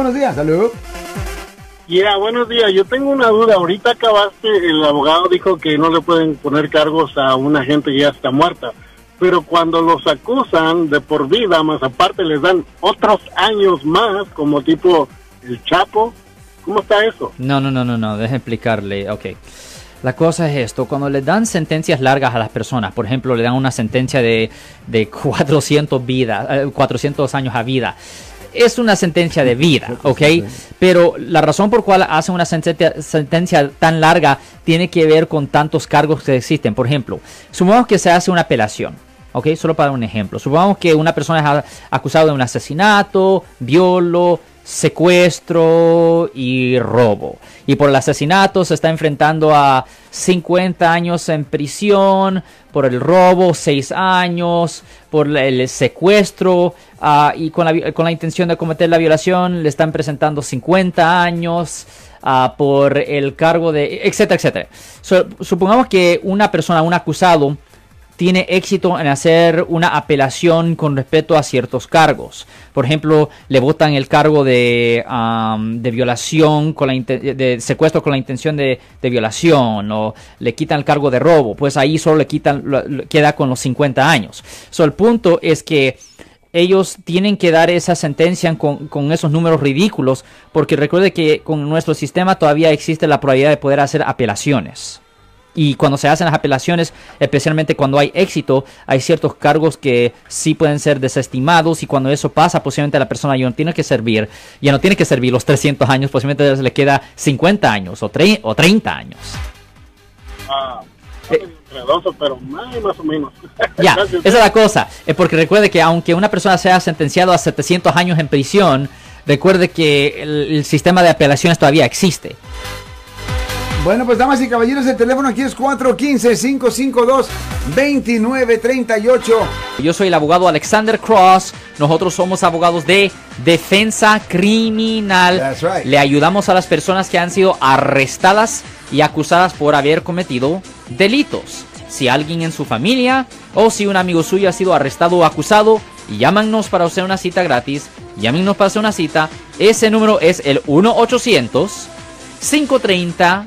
Buenos días, salud. Ya, buenos días. Yo tengo una duda. Ahorita acabaste, el abogado dijo que no le pueden poner cargos a una gente que ya está muerta. Pero cuando los acusan de por vida, más aparte les dan otros años más, como tipo el Chapo. ¿Cómo está eso? No, no, no, no, no. Deje explicarle. Ok. La cosa es esto, cuando le dan sentencias largas a las personas, por ejemplo, le dan una sentencia de, de 400, vida, 400 años a vida, es una sentencia de vida, ¿ok? Pero la razón por cual hacen una sentencia, tan larga tiene que ver con tantos cargos que existen. Por ejemplo, supongamos que se hace una apelación, ¿ok? Solo para un ejemplo. Supongamos que una persona es acusada de un asesinato, violo, secuestro y robo. Y por el asesinato se está enfrentando a 50 años en prisión, por el robo 6 años, por el secuestro uh, y con la, con la, intención de cometer la violación le están presentando 50 años. Uh, por el cargo de, etcétera, etcétera. Supongamos que una persona, un acusado, tiene éxito en hacer una apelación con respecto a ciertos cargos. Por ejemplo, le votan el cargo de, um, de violación, con la de secuestro con la intención de, de, violación, o le quitan el cargo de robo, pues ahí solo le quitan, lo, queda con los 50 años. So, el punto es que ellos tienen que dar esa sentencia con, con, esos números ridículos, porque recuerde que con nuestro sistema todavía existe la probabilidad de poder hacer apelaciones. Y cuando se hacen las apelaciones, especialmente cuando hay éxito, hay ciertos cargos que sí pueden ser desestimados y cuando eso pasa, posiblemente la persona ya no tiene que servir, ya no tiene que servir los 300 años, posiblemente le queda 50 años o, tre o 30 años. Ah, eh, pero más, más o menos. Ya, esa es la cosa. Porque recuerde que aunque una persona sea sentenciado a 700 años en prisión, recuerde que el, el sistema de apelaciones todavía existe. Bueno, pues damas y caballeros, el teléfono aquí es 415-552-2938. Yo soy el abogado Alexander Cross. Nosotros somos abogados de defensa criminal. Right. Le ayudamos a las personas que han sido arrestadas y acusadas por haber cometido delitos. Si alguien en su familia o si un amigo suyo ha sido arrestado o acusado, llámanos para hacer una cita gratis. Llámenos para hacer una cita. Ese número es el 1 800 530